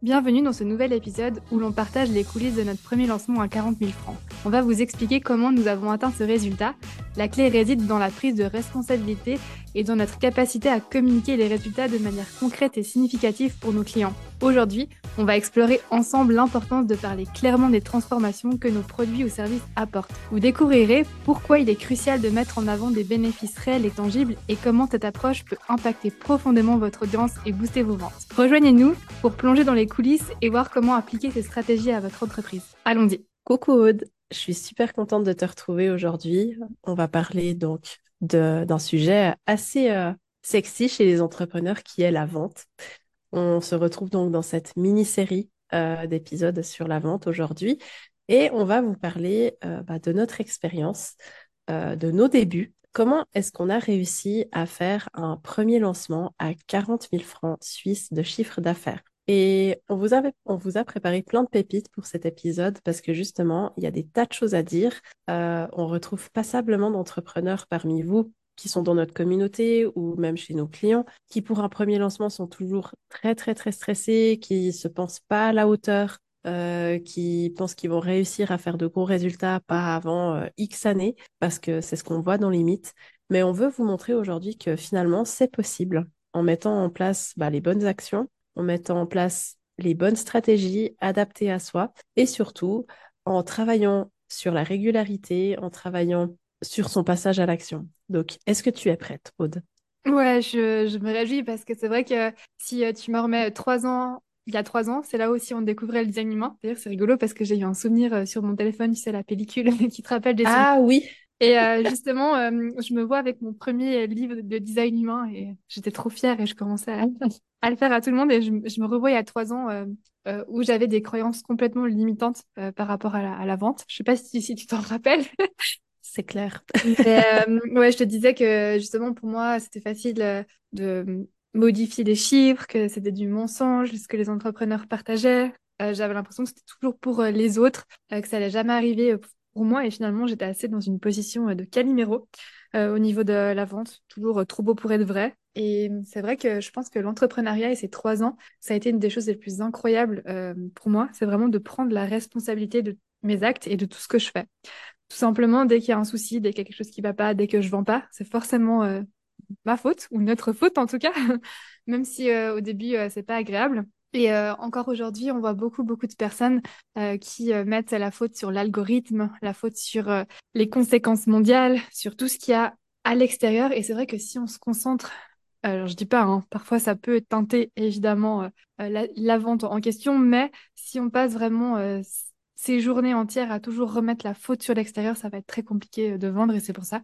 Bienvenue dans ce nouvel épisode où l'on partage les coulisses de notre premier lancement à 40 000 francs. On va vous expliquer comment nous avons atteint ce résultat. La clé réside dans la prise de responsabilité et dans notre capacité à communiquer les résultats de manière concrète et significative pour nos clients. Aujourd'hui, on va explorer ensemble l'importance de parler clairement des transformations que nos produits ou services apportent. Vous découvrirez pourquoi il est crucial de mettre en avant des bénéfices réels et tangibles et comment cette approche peut impacter profondément votre audience et booster vos ventes. Rejoignez-nous pour plonger dans les coulisses et voir comment appliquer ces stratégies à votre entreprise. Allons-y. Coucou Aude, je suis super contente de te retrouver aujourd'hui. On va parler donc d'un sujet assez euh, sexy chez les entrepreneurs qui est la vente. On se retrouve donc dans cette mini-série euh, d'épisodes sur la vente aujourd'hui et on va vous parler euh, bah, de notre expérience, de nos débuts. Comment est-ce qu'on a réussi à faire un premier lancement à 40 000 francs suisses de chiffre d'affaires? Et on vous, a préparé plein de pépites pour cet épisode parce que justement, il y a des tas de choses à dire. Euh, on retrouve passablement d'entrepreneurs parmi vous qui sont dans notre communauté ou même chez nos clients, qui pour un premier lancement sont toujours très, très, très stressés, qui se pensent pas à la hauteur, euh, qui pensent qu'ils vont réussir à faire de gros résultats pas avant euh, X années, parce que c'est ce qu'on voit dans les mythes. Mais on veut vous montrer aujourd'hui que finalement, c'est possible en mettant en place bah, les bonnes actions en mettant en place les bonnes stratégies adaptées à soi et surtout en travaillant sur la régularité, en travaillant sur son passage à l'action. Donc, est-ce que tu es prête, Aude? Ouais, je, me réjouis parce que c'est vrai que si euh, tu me remets trois ans, il y a trois ans, c'est là aussi on découvrait le design humain. D'ailleurs, c'est rigolo parce que j'ai eu un souvenir euh, sur mon téléphone, tu sais, la pellicule qui te rappelle des Ah oui et euh, justement, je me vois avec mon premier livre de design humain et j'étais trop fière et je commençais à, à le faire à tout le monde. Et je, me revois il y a trois ans euh, euh, où j'avais des croyances complètement limitantes euh, par rapport à la, à la, vente. Je sais pas si, si tu t'en rappelles. C'est clair. ouais, je te disais que justement pour moi, c'était facile de modifier les chiffres, que c'était du mensonge, ce que les entrepreneurs partageaient. J'avais l'impression que c'était toujours pour les autres, que ça allait jamais arriver pour moi. Et finalement, j'étais assez dans une position de caliméro au niveau de la vente, toujours trop beau pour être vrai. Et c'est vrai que je pense que l'entrepreneuriat et ces trois ans, ça a été une des choses les plus incroyables euh, pour moi. C'est vraiment de prendre la responsabilité de mes actes et de tout ce que je fais. Tout simplement, dès qu'il y a un souci, dès qu'il y a quelque chose qui va pas, dès que je vends pas, c'est forcément euh, ma faute ou notre faute en tout cas, même si euh, au début c'est pas agréable. Et encore aujourd'hui, on voit beaucoup, beaucoup de personnes qui mettent la faute sur l'algorithme, la faute sur les conséquences mondiales, sur tout ce qu'il y a à l'extérieur. Et c'est vrai que si on se concentre alors je dis pas, hein, parfois ça peut teinter évidemment euh, euh, la, vente en question, mais si on passe vraiment euh, ces journées entières à toujours remettre la faute sur l'extérieur, ça va être très compliqué de vendre et c'est pour ça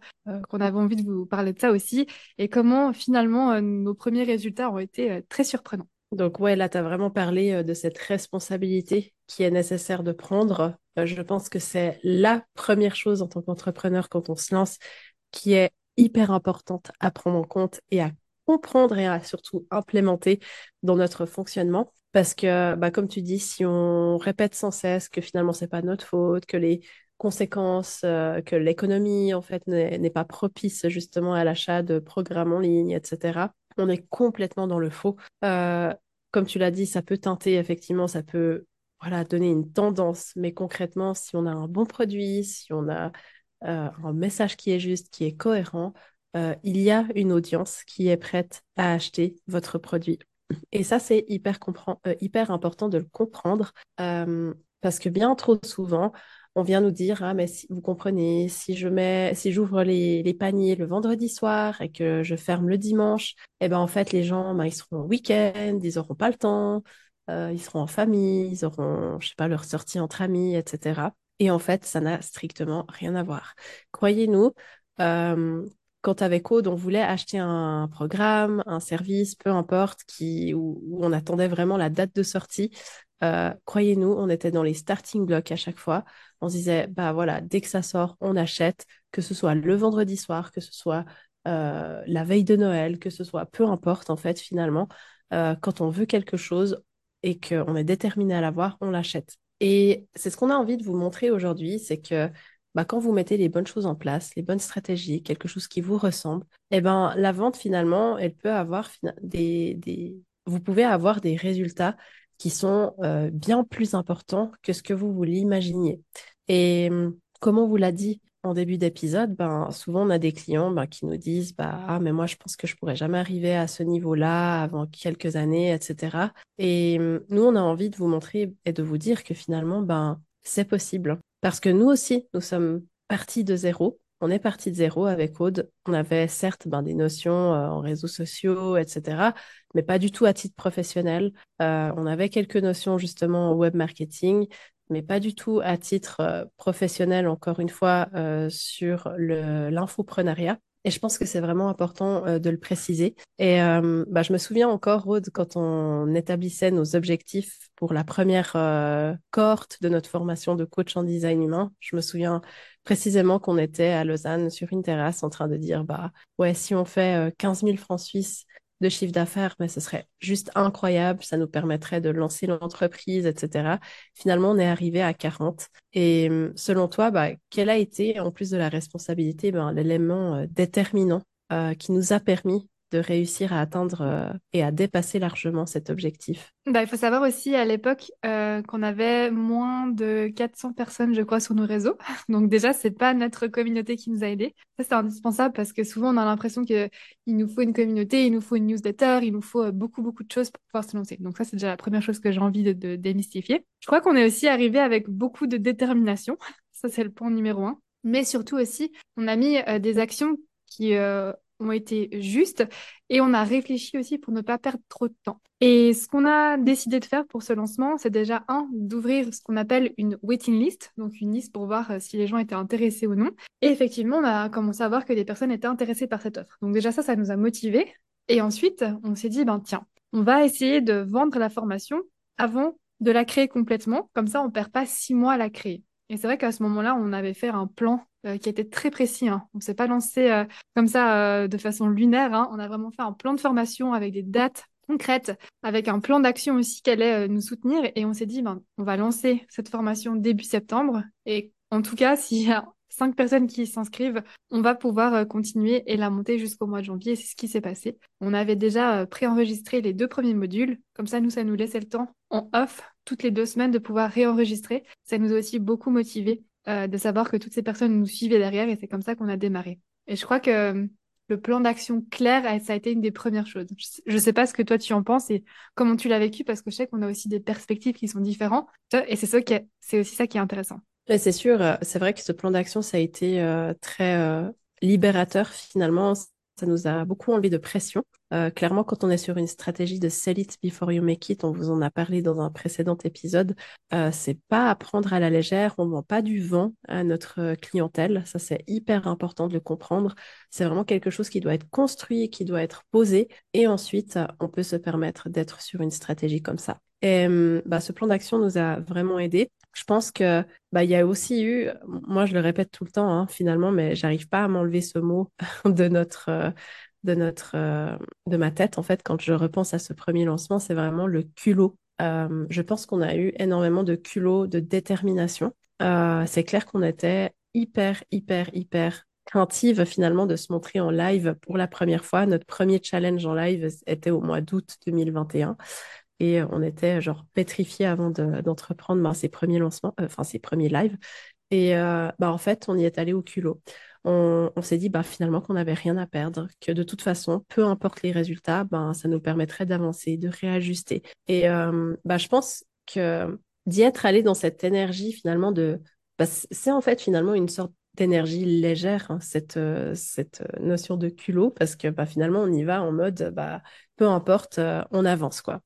qu'on avait envie de vous parler de ça aussi et comment finalement nos premiers résultats ont été très surprenants. Donc ouais, là, tu as vraiment parlé de cette responsabilité qui est nécessaire de prendre. je pense que c'est la première chose en tant qu'entrepreneur quand on se lance qui est hyper importante à prendre en compte et à comprendre et à surtout implémenter dans notre fonctionnement. Parce que, bah, comme tu dis, si on répète sans cesse que finalement, c'est pas notre faute, que les conséquences, que l'économie, en fait, n'est pas propice justement à l'achat de programmes en ligne, etc., on est complètement dans le faux. Euh, comme tu l'as dit, ça peut teinter, effectivement, ça peut voilà, donner une tendance, mais concrètement, si on a un bon produit, si on a euh, un message qui est juste, qui est cohérent, euh, il y a une audience qui est prête à acheter votre produit. Et ça, c'est hyper, hyper important de le comprendre parce que bien trop souvent, on vient nous dire ah mais si vous comprenez si je mets si j'ouvre les, paniers le vendredi soir et que je ferme le dimanche eh ben en fait les gens ben, ils seront au week-end ils n'auront pas le temps ils seront en famille ils auront je sais pas leur sortie entre amis etc et en fait ça n'a strictement rien à voir. Croyez-nous quand avec Aude, on voulait acheter un programme, un service, peu importe, qui, où, on attendait vraiment la date de sortie, euh, croyez-nous, on était dans les starting blocks à chaque fois. On se disait, bah voilà, dès que ça sort, on achète, que ce soit le vendredi soir, que ce soit euh, la veille de Noël, que ce soit peu importe en fait finalement. Euh, quand on veut quelque chose et qu'on est déterminé à l'avoir, on l'achète. Et c'est ce qu'on a envie de vous montrer aujourd'hui, c'est que bah, quand vous mettez les bonnes choses en place, les bonnes stratégies, quelque chose qui vous ressemble, eh ben, la vente, finalement, elle peut avoir des, des... Vous pouvez avoir des résultats qui sont bien plus importants que ce que vous vous l'imaginiez. Et comme on vous l'a dit en début d'épisode, ben, souvent on a des clients ben, qui nous disent bah, Ah, mais moi je pense que je pourrais jamais arriver à ce niveau-là avant quelques années, etc. Et nous, on a envie de vous montrer et de vous dire que finalement, ben, c'est possible. Parce que nous aussi, nous sommes partis de zéro. On est parti de zéro avec Aude. On avait certes ben, des notions euh, en réseaux sociaux, etc., mais pas du tout à titre professionnel. Euh, on avait quelques notions justement en web marketing, mais pas du tout à titre euh, professionnel, encore une fois, sur l'infoprenariat. Et je pense que c'est vraiment important euh, de le préciser. Et bah, je me souviens encore, Rode, quand on établissait nos objectifs pour la première cohorte de notre formation de coach en design humain, je me souviens précisément qu'on était à Lausanne sur une terrasse en train de dire, bah ouais, si on fait 15 000 francs suisses de chiffre d'affaires, mais ce serait juste incroyable. Ça nous permettrait de lancer l'entreprise, etc. Finalement, on est arrivé à 40. Et hum, selon toi, bah, quel a été, en plus de la responsabilité, ben, l'élément euh, déterminant euh, qui nous a permis de réussir à atteindre euh, et à dépasser largement cet objectif bah, Il faut savoir aussi à l'époque euh, qu'on avait moins de 400 personnes, je crois, sur nos réseaux. Donc déjà, c'est pas notre communauté qui nous a aidés. Ça, c'est indispensable parce que souvent, on a l'impression qu'il nous faut une communauté, il nous faut une newsletter, il nous faut euh, beaucoup, beaucoup de choses pour pouvoir se lancer. Donc ça, c'est déjà la première chose que j'ai envie de, démystifier. Je crois qu'on est aussi arrivé avec beaucoup de détermination. Ça, c'est le point numéro un. Mais surtout aussi, on a mis des actions qui ont été justes et on a réfléchi aussi pour ne pas perdre trop de temps. Et ce qu'on a décidé de faire pour ce lancement, c'est déjà un, d'ouvrir ce qu'on appelle une waiting list, donc une liste pour voir euh, si les gens étaient intéressés ou non. Et effectivement, on a commencé à voir que des personnes étaient intéressées par cette offre. Donc déjà ça, ça nous a motivés. Et ensuite, on s'est dit, ben tiens, on va essayer de vendre la formation avant de la créer complètement. Comme ça, on perd pas six mois à la créer. Et c'est vrai qu'à ce moment-là, on avait fait un plan euh, qui était très précis. Hein. On ne s'est pas lancé euh, comme ça euh, de façon lunaire. Hein. On a vraiment fait un plan de formation avec des dates concrètes, avec un plan d'action aussi qui allait nous soutenir. Et on s'est dit, ben, on va lancer cette formation début septembre. Et en tout cas, s'il y a cinq personnes qui s'inscrivent, on va pouvoir continuer et la monter jusqu'au mois de janvier. C'est ce qui s'est passé. On avait déjà préenregistré les deux premiers modules. Comme ça, nous, ça nous laissait le temps en off toutes les deux semaines de pouvoir réenregistrer. Ça nous a aussi beaucoup motivés euh, de savoir que toutes ces personnes nous suivaient derrière et c'est comme ça qu'on a démarré. Et je crois que euh, le plan d'action clair, ça a été une des premières choses. Je ne sais pas ce que toi tu en penses et comment tu l'as vécu parce que je sais qu'on a aussi des perspectives qui sont différentes et c'est ça qui c'est aussi ça qui est intéressant. c'est sûr, euh, c'est vrai que ce plan d'action, ça a été très libérateur finalement ça nous a beaucoup enlevé de pression. Euh, clairement, quand on est sur une stratégie de sell it before you make it, on vous en a parlé dans un précédent épisode, euh, c'est pas à prendre à la légère, on ne vend pas du vent à notre clientèle. Ça, c'est hyper important de le comprendre. C'est vraiment quelque chose qui doit être construit, qui doit être posé, et ensuite, on peut se permettre d'être sur une stratégie comme ça. Et hum, bah, ce plan d'action nous a vraiment aidé. Je pense que bah, il y a aussi eu, moi je le répète tout le temps hein, finalement, mais j'arrive pas à m'enlever ce mot de notre, euh, de notre, euh, de ma tête en fait quand je repense à ce premier lancement, c'est vraiment le culot. Euh, je pense qu'on a eu énormément de culot, de détermination. c'est clair qu'on était hyper, hyper, hyper craintive finalement de se montrer en live pour la première fois. Notre premier challenge en live était au mois d'août 2021. Et on était genre pétrifiés avant d'entreprendre ben, ces premiers lancements, euh, enfin ces premiers lives. Et euh, bah, en fait, on y est allé au culot. On, s'est dit bah, finalement qu'on n'avait rien à perdre, que de toute façon, peu importe les résultats, ben, ça nous permettrait d'avancer, de réajuster. Et euh, bah, je pense que d'y être allé dans cette énergie finalement de... Bah, c'est en fait finalement une sorte d'énergie légère, hein, cette, cette notion de culot, parce que bah, finalement, on y va en mode, bah, peu importe, on avance. quoi.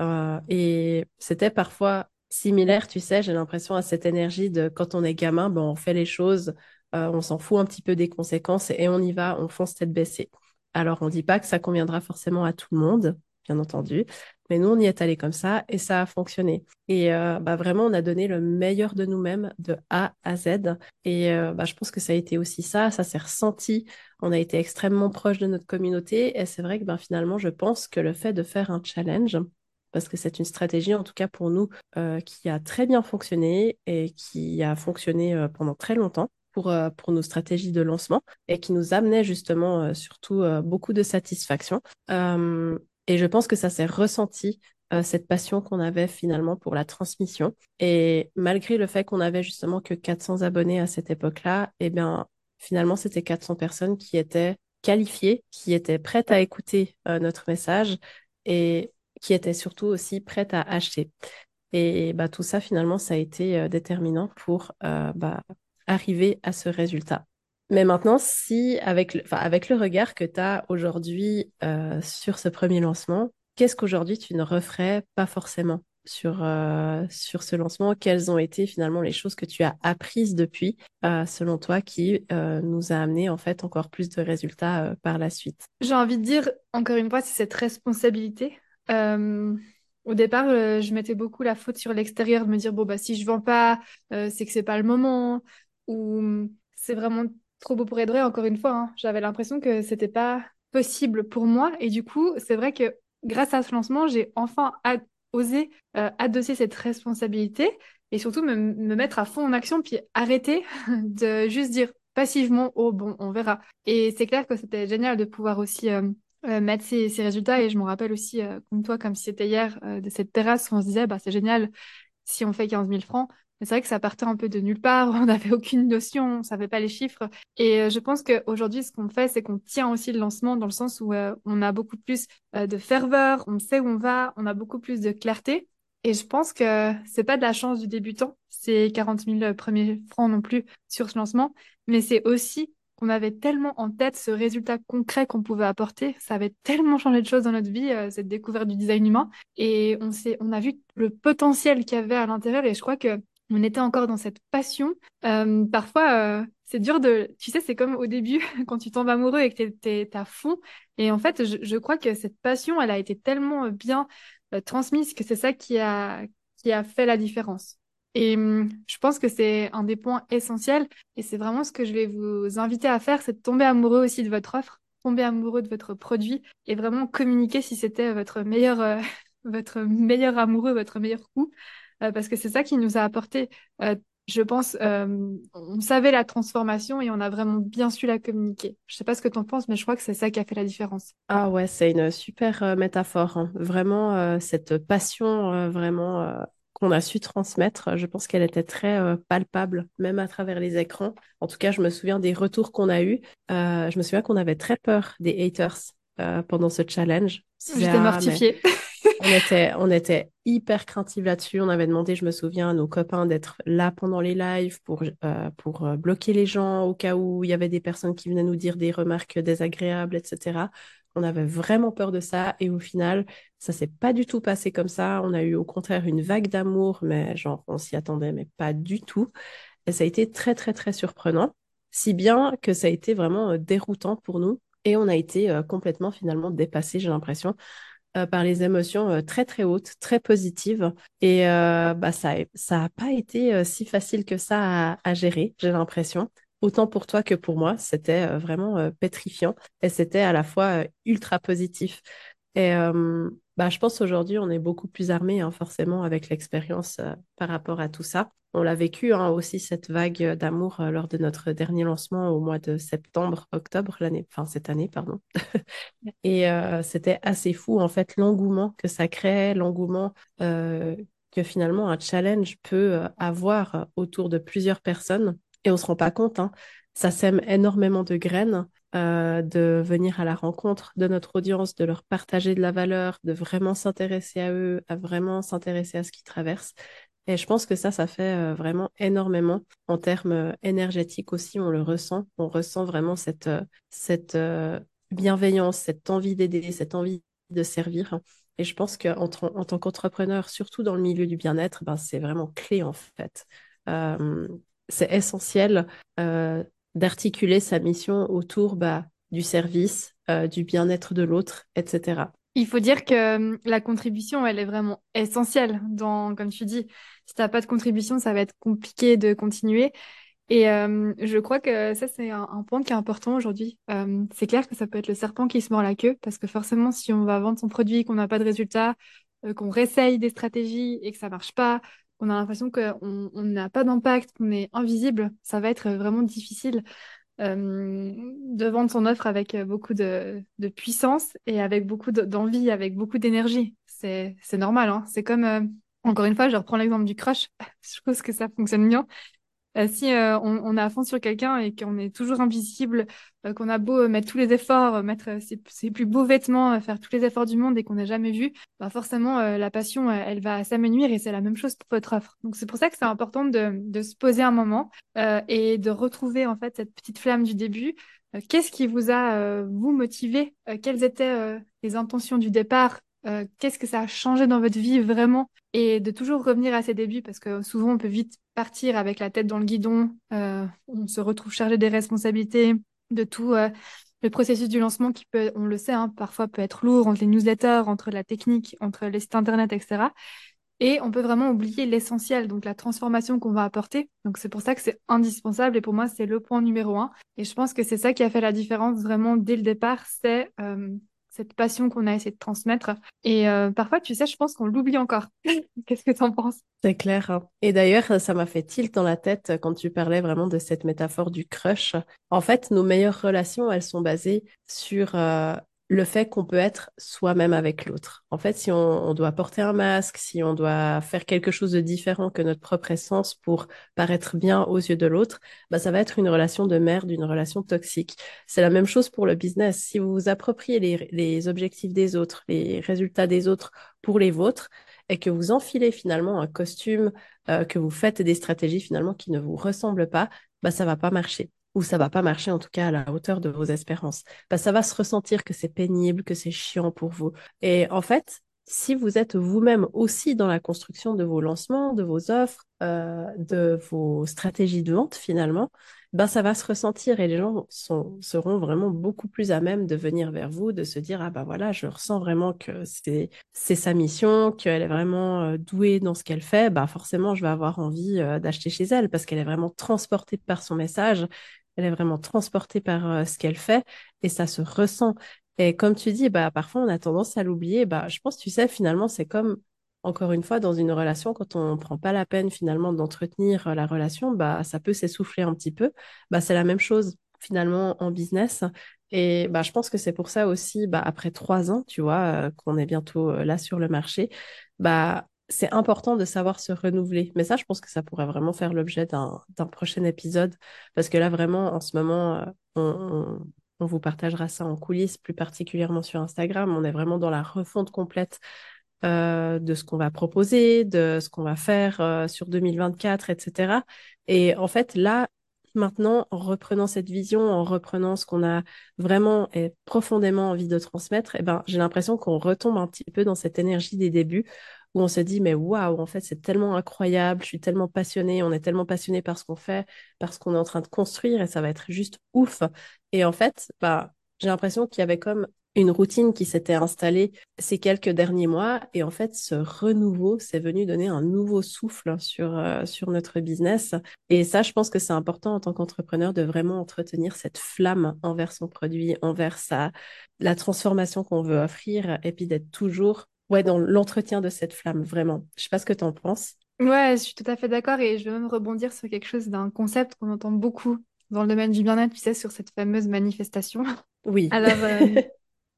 Euh, et c'était parfois similaire, tu sais, j'ai l'impression à cette énergie de quand on est gamin, ben, on fait les choses, euh, on s'en fout un petit peu des conséquences et on y va, on fonce tête baissée. Alors, on ne dit pas que ça conviendra forcément à tout le monde, bien entendu, mais nous, on y est allé comme ça et ça a fonctionné. Et euh, bah, vraiment, on a donné le meilleur de nous-mêmes de A à Z. Et bah, je pense que ça a été aussi ça, ça s'est ressenti. On a été extrêmement proche de notre communauté et c'est vrai que ben, finalement, je pense que le fait de faire un challenge, parce que c'est une stratégie, en tout cas pour nous, euh, qui a très bien fonctionné et qui a fonctionné euh, pendant très longtemps. Pour, euh, pour, nos stratégies de lancement et qui nous amenait justement surtout beaucoup de satisfaction. et je pense que ça s'est ressenti cette passion qu'on avait finalement pour la transmission. Et malgré le fait qu'on avait justement que 400 abonnés à cette époque-là, eh bien, finalement, c'était 400 personnes qui étaient qualifiées, qui étaient prêtes à écouter notre message et qui étaient surtout aussi prêtes à acheter. Et bah, tout ça, finalement, ça a été euh, déterminant pour bah, arriver à ce résultat. Mais maintenant, si avec le, regard que tu as aujourd'hui sur ce premier lancement, qu'est-ce qu'aujourd'hui tu ne referais pas forcément sur, euh, sur ce lancement? Quelles ont été finalement les choses que tu as apprises depuis, euh, selon toi, qui euh, nous a amené en fait encore plus de résultats par la suite? J'ai envie de dire, encore une fois, c'est cette responsabilité. Au départ, je mettais beaucoup la faute sur l'extérieur, de me dire, bon, bah, si je vends pas, c'est que c'est pas le moment, ou c'est vraiment trop beau pour être vrai, encore une fois. Hein. J'avais l'impression que c'était pas possible pour moi. Et du coup, c'est vrai que grâce à ce lancement, j'ai enfin osé euh, adosser cette responsabilité et surtout me, mettre à fond en action, puis arrêter de juste dire passivement, oh bon, on verra. Et c'est clair que c'était génial de pouvoir aussi euh, euh, mettre ces, résultats. Et je me rappelle aussi, comme toi, comme si c'était hier, de cette terrasse où on se disait, bah, c'est génial si on fait 15 000 francs. Mais c'est vrai que ça partait un peu de nulle part, on n'avait aucune notion, on savait pas les chiffres. Et euh, je pense qu'aujourd'hui, ce qu'on fait, c'est qu'on tient aussi le lancement dans le sens où euh, on a beaucoup plus euh, de ferveur, on sait où on va, on a beaucoup plus de clarté. Et je pense que c'est pas de la chance du débutant, c'est 40 000 premiers francs non plus sur ce lancement, mais c'est aussi qu'on avait tellement en tête ce résultat concret qu'on pouvait apporter. Ça avait tellement changé de choses dans notre vie, cette découverte du design humain. Et on, on a vu le potentiel qu'il y avait à l'intérieur. Et je crois que on était encore dans cette passion. Euh, parfois, euh, c'est dur de... Tu sais, c'est comme au début, quand tu tombes amoureux et que tu es, à fond. Et en fait, je, crois que cette passion, elle a été tellement bien euh, transmise que c'est ça qui a, qui a fait la différence. Et hum, je pense que c'est un des points essentiels. Et c'est vraiment ce que je vais vous inviter à faire, c'est de tomber amoureux aussi de votre offre, tomber amoureux de votre produit et vraiment communiquer si c'était votre meilleur, votre meilleur amoureux, votre meilleur coup. Euh, parce que c'est ça qui nous a apporté, euh, je pense, euh, on savait la transformation et on a vraiment bien su la communiquer. Je sais pas ce que tu en penses, mais je crois que c'est ça qui a fait la différence. Ah ouais, c'est une super métaphore. Hein. Vraiment, cette passion, vraiment qu'on a su transmettre, je pense qu'elle était très palpable, même à travers les écrans. En tout cas, je me souviens des retours qu'on a eus. je me souviens qu'on avait très peur des haters pendant ce challenge. J'étais mortifiée. on était, on était hyper craintifs là-dessus. On avait demandé, je me souviens, à nos copains d'être là pendant les lives pour, euh, pour euh, bloquer les gens au cas où il y avait des personnes qui venaient nous dire des remarques désagréables, etc. On avait vraiment peur de ça et au final, ça s'est pas du tout passé comme ça. On a eu au contraire une vague d'amour, mais genre on s'y attendait, mais pas du tout. Et ça a été très très très surprenant, si bien que ça a été vraiment euh, déroutant pour nous et on a été complètement finalement dépassé, j'ai l'impression. Euh, par les émotions euh, très très hautes, très positives. Et euh, bah, ça ça pas été si facile que ça à, gérer, j'ai l'impression. Autant pour toi que pour moi, c'était vraiment pétrifiant et c'était à la fois ultra positif. Et bah, je pense aujourd'hui, on est beaucoup plus armé, hein, forcément, avec l'expérience par rapport à tout ça. On l'a vécu hein, aussi, cette vague d'amour lors de notre dernier lancement au mois de septembre, octobre, l'année, enfin cette année, pardon. Et c'était assez fou, en fait, l'engouement que ça crée, l'engouement que finalement un challenge peut avoir autour de plusieurs personnes. Et on se rend pas compte, hein, ça sème énormément de graines euh, de venir à la rencontre de notre audience, de leur partager de la valeur, de vraiment s'intéresser à eux, à vraiment s'intéresser à ce qu'ils traversent. Et je pense que ça, ça fait euh, vraiment énormément en termes euh, énergétiques aussi, on le ressent. On ressent vraiment cette, cette bienveillance, cette envie d'aider, cette envie de servir. Et je pense qu'en en tant qu'entrepreneur, surtout dans le milieu du bien-être, ben, c'est vraiment clé en fait. C'est essentiel d'articuler sa mission autour bah, du service, euh, du bien-être de l'autre, etc. Il faut dire que hum, la contribution, elle est vraiment essentielle. Comme tu dis, si tu n'as pas de contribution, ça va être compliqué de continuer. Et hum, je crois que ça, c'est un, point qui est important aujourd'hui. Hum, c'est clair que ça peut être le serpent qui se mord la queue, parce que forcément, si on va vendre son produit, qu'on n'a pas de résultat, euh, qu'on réessaye des stratégies et que ça marche pas, on a l'impression qu'on n'a pas d'impact, qu'on est invisible, ça va être vraiment difficile euh, de vendre son offre avec beaucoup de, puissance et avec beaucoup d'envie, avec beaucoup d'énergie. c'est normal. Hein. C'est comme, euh, encore une fois, je reprends l'exemple du crush. je pense que ça fonctionne bien. Euh, si euh, on, on, est à fond sur quelqu'un et qu'on est toujours invisible, qu'on a beau mettre tous les efforts, mettre ses, ses, plus beaux vêtements, faire tous les efforts du monde et qu'on n'a jamais vu, bah forcément la passion, elle va s'amenuire et c'est la même chose pour votre offre. Donc c'est pour ça que c'est important de, de, se poser un moment et de retrouver en fait cette petite flamme du début, euh, qu'est-ce qui vous a, euh, vous, motivé? Euh, Quelles étaient les intentions du départ? Qu'est-ce que ça a changé dans votre vie vraiment? Et de toujours revenir à ses débuts, parce que souvent, on peut vite partir avec la tête dans le guidon. on se retrouve chargé des responsabilités, de tout le processus du lancement qui peut, on le sait, hein, parfois peut être lourd entre les newsletters, entre la technique, entre les sites internet, etc. Et on peut vraiment oublier l'essentiel, donc la transformation qu'on va apporter. Donc c'est pour ça que c'est indispensable et pour moi c'est le point numéro un. Et je pense que c'est ça qui a fait la différence vraiment dès le départ, c'est euh, cette passion qu'on a essayé de transmettre. Et euh, parfois, tu sais, je pense qu'on l'oublie encore. Qu'est-ce que tu en penses? C'est clair. Hein. Et d'ailleurs, ça m'a fait tilt dans la tête quand tu parlais vraiment de cette métaphore du crush. En fait, nos meilleures relations, elles sont basées sur euh, le fait qu'on peut être soi-même avec l'autre. En fait, si on, doit porter un masque, si on doit faire quelque chose de différent que notre propre essence pour paraître bien aux yeux de l'autre, bah, ça va être une relation de merde, une relation toxique. C'est la même chose pour le business. Si vous vous appropriez les, objectifs des autres, les résultats des autres pour les vôtres, et que vous enfilez finalement un costume, euh, que vous faites des stratégies finalement qui ne vous ressemblent pas, bah, ça va pas marcher ou ça va pas marcher en tout cas à la hauteur de vos espérances. Bah, ça va se ressentir que c'est pénible, que c'est chiant pour vous. Et en fait, si vous êtes vous-même aussi dans la construction de vos lancements, de vos offres, euh, de vos stratégies de vente finalement, ben ça va se ressentir et les gens seront vraiment beaucoup plus à même de venir vers vous, de se dire ah ben voilà, je ressens vraiment que c'est sa mission, qu'elle est vraiment euh, douée dans ce qu'elle fait, bah forcément je vais avoir envie euh, d'acheter chez elle parce qu'elle est vraiment transportée par son message elle est vraiment transportée par euh, ce qu'elle fait et ça se ressent. Et comme tu dis, bah, parfois on a tendance à l'oublier. Bah, je pense, tu sais, finalement, c'est comme, encore une fois, dans une relation, quand on ne prend pas la peine finalement d'entretenir euh, la relation, bah, ça peut s'essouffler un petit peu. Bah, c'est la même chose finalement en business. Et bah, je pense que c'est pour ça aussi, bah, après trois ans, tu vois, euh, qu'on est bientôt là sur le marché, bah, c'est important de savoir se renouveler. Mais ça, je pense que ça pourrait vraiment faire l'objet d'un prochain épisode. Parce que là, vraiment, en ce moment, euh, on, vous partagera ça en coulisses, plus particulièrement sur Instagram. On est vraiment dans la refonte complète euh, de ce qu'on va proposer, de ce qu'on va faire euh, sur 2024, etc. Et en fait, là, maintenant, en reprenant cette vision, en reprenant ce qu'on a vraiment et profondément envie de transmettre, eh ben, j'ai l'impression qu'on retombe un petit peu dans cette énergie des débuts où on se dit, mais waouh, en fait, c'est tellement incroyable, je suis tellement passionnée, on est tellement passionné par ce qu'on fait, parce qu'on est en train de construire et ça va être juste ouf. Et en fait, bah, j'ai l'impression qu'il y avait comme une routine qui s'était installée ces quelques derniers mois. Et en fait, ce renouveau, c'est venu donner un nouveau souffle sur, euh, sur notre business. Et ça, je pense que c'est important en tant qu'entrepreneur de vraiment entretenir cette flamme envers son produit, envers sa, la transformation qu'on veut offrir, et puis d'être toujours ouais, dans l'entretien de cette flamme, vraiment. Je sais pas ce que tu en penses. Ouais, je suis tout à fait d'accord et je veux même rebondir sur quelque chose d'un concept qu'on entend beaucoup dans le domaine du bien-être, tu sais, sur cette fameuse manifestation. Oui. Alors, euh,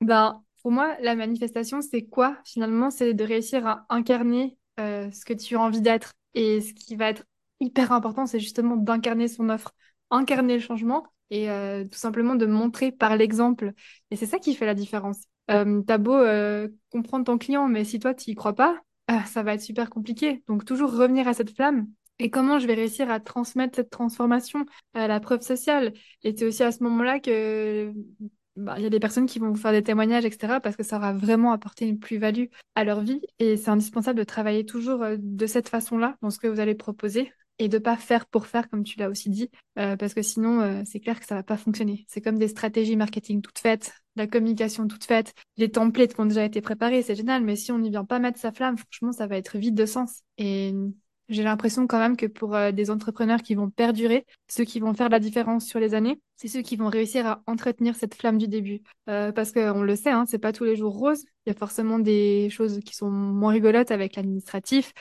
ben, pour moi, la manifestation, c'est quoi finalement? C'est de réussir à incarner euh, ce que tu as envie d'être. Et ce qui va être hyper important, c'est justement d'incarner son offre, incarner le changement et euh, tout simplement de montrer par l'exemple. Et c'est ça qui fait la différence. Euh, T'as beau euh, comprendre ton client, mais si toi, tu y crois pas, ça va être super compliqué. Donc, toujours revenir à cette flamme. Et comment je vais réussir à transmettre cette transformation à la preuve sociale? Et c'est aussi à ce moment-là que bah, il y a des personnes qui vont vous faire des témoignages, etc., parce que ça aura vraiment apporté une plus-value à leur vie. Et c'est indispensable de travailler toujours de cette façon-là dans ce que vous allez proposer et de pas faire pour faire, comme tu l'as aussi dit, euh, parce que sinon, euh, c'est clair que ça va pas fonctionner. C'est comme des stratégies marketing toutes faites, la communication toute faite, les templates qui ont déjà été préparés, c'est génial, mais si on n'y vient pas mettre sa flamme, franchement, ça va être vide de sens. Et j'ai l'impression quand même que pour euh, des entrepreneurs qui vont perdurer, ceux qui vont faire la différence sur les années, c'est ceux qui vont réussir à entretenir cette flamme du début. Euh, parce qu'on le sait, hein, c'est pas tous les jours rose. Il y a forcément des choses qui sont moins rigolotes avec l'administratif,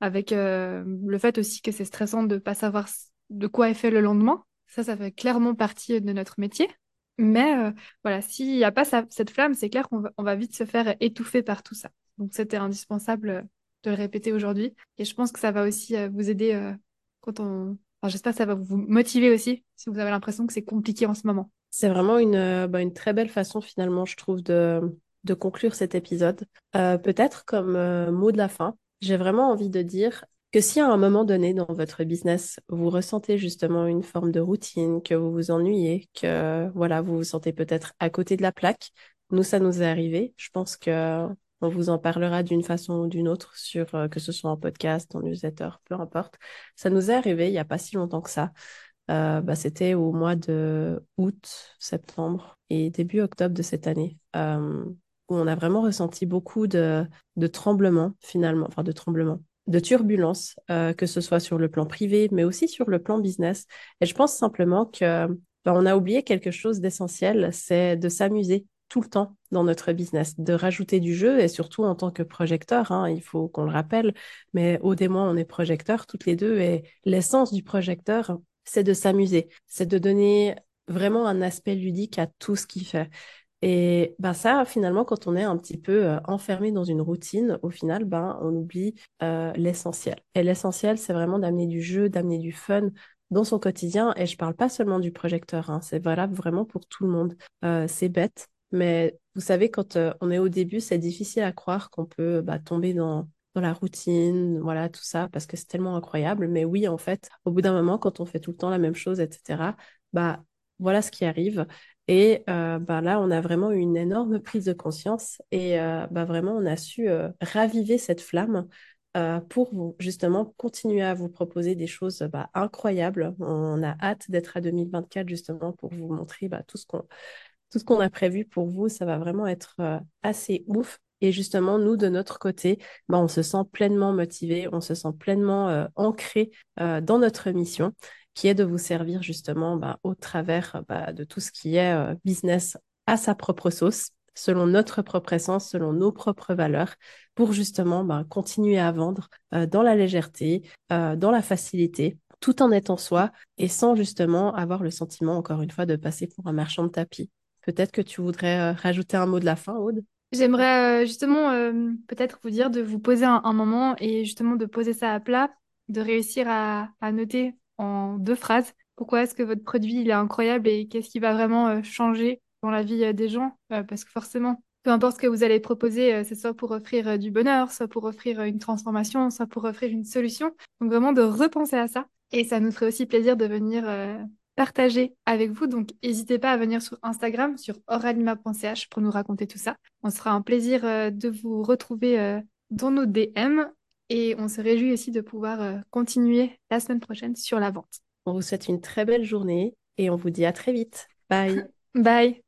avec euh, le fait aussi que c'est stressant de pas savoir de quoi est fait le lendemain. Ça, ça fait clairement partie de notre métier. Mais voilà, s'il n'y a pas cette flamme, c'est clair qu'on va, vite se faire étouffer par tout ça. Donc c'était indispensable de le répéter aujourd'hui. Et je pense que ça va aussi vous aider quand on... J'espère que ça va vous motiver aussi si vous avez l'impression que c'est compliqué en ce moment. C'est vraiment une, bah, très belle façon finalement, je trouve, de conclure cet épisode. Peut-être comme mot de la fin, j'ai vraiment envie de dire que si à un moment donné dans votre business, vous ressentez justement une forme de routine, que vous vous ennuyez, que voilà, vous vous sentez peut-être à côté de la plaque, nous, ça nous est arrivé. Je pense que on vous en parlera d'une façon ou d'une autre sur euh, que ce soit en podcast, en newsletter, peu importe. Ça nous est arrivé il n'y a pas si longtemps que ça. Euh, bah, c'était au mois de août, septembre et début octobre de cette année, euh, où on a vraiment ressenti beaucoup de, de tremblements finalement, enfin de tremblements, de turbulences, euh, que ce soit sur le plan privé, mais aussi sur le plan business. Et je pense simplement que bah, on a oublié quelque chose d'essentiel, c'est de s'amuser tout le temps dans notre business, de rajouter du jeu et surtout en tant que projecteur, hein, il faut qu'on le rappelle, mais au et on est projecteurs toutes les deux et l'essence du projecteur, c'est de s'amuser, c'est de donner vraiment un aspect ludique à tout ce qu'il fait. Et ben ça, finalement, quand on est un petit peu euh, enfermé dans une routine, au final, ben, on oublie euh, l'essentiel. Et l'essentiel, c'est vraiment d'amener du jeu, d'amener du fun dans son quotidien. Et je parle pas seulement du projecteur, hein, c'est valable vraiment pour tout le monde. Euh, c'est bête, mais vous savez, quand on est au début, c'est difficile à croire qu'on peut bah, tomber dans, dans la routine, voilà, tout ça, parce que c'est tellement incroyable. Mais oui, en fait, au bout d'un moment, quand on fait tout le temps la même chose, etc., bah, voilà ce qui arrive. Et euh, bah, là, on a vraiment eu une énorme prise de conscience et euh, bah, vraiment, on a su euh, raviver cette flamme pour vous, justement continuer à vous proposer des choses bah, incroyables. On a hâte d'être à 2024 justement pour vous montrer bah, tout ce qu'on tout ce qu'on a prévu pour vous. Ça va vraiment être assez ouf. Et justement, nous, de notre côté, bah, on se sent pleinement motivé, on se sent pleinement ancré dans notre mission qui est de vous servir justement bah, au travers bah, de tout ce qui est euh, business à sa propre sauce, selon notre propre essence, selon nos propres valeurs, pour justement bah, continuer à vendre euh, dans la légèreté, euh, dans la facilité, tout en étant soi et sans justement avoir le sentiment, encore une fois, de passer pour un marchand de tapis. Peut-être que tu voudrais rajouter un mot de la fin, Aude? J'aimerais justement peut-être vous dire de vous poser un, moment et justement de poser ça à plat, de réussir à, à noter en deux phrases. Pourquoi est-ce que votre produit il est incroyable et qu'est-ce qui va vraiment euh, changer dans la vie euh, des gens euh, Parce que forcément, peu importe ce que vous allez proposer, c'est soit pour offrir du bonheur, soit pour offrir une transformation, soit pour offrir une solution. Donc vraiment de repenser à ça. Et ça nous ferait aussi plaisir de venir partager avec vous. Donc n'hésitez pas à venir sur Instagram, sur oralima.ch pour nous raconter tout ça. On sera un plaisir de vous retrouver dans nos DM et on se réjouit aussi de pouvoir euh, continuer la semaine prochaine sur la vente. On vous souhaite une très belle journée et on vous dit à très vite. Bye. Bye.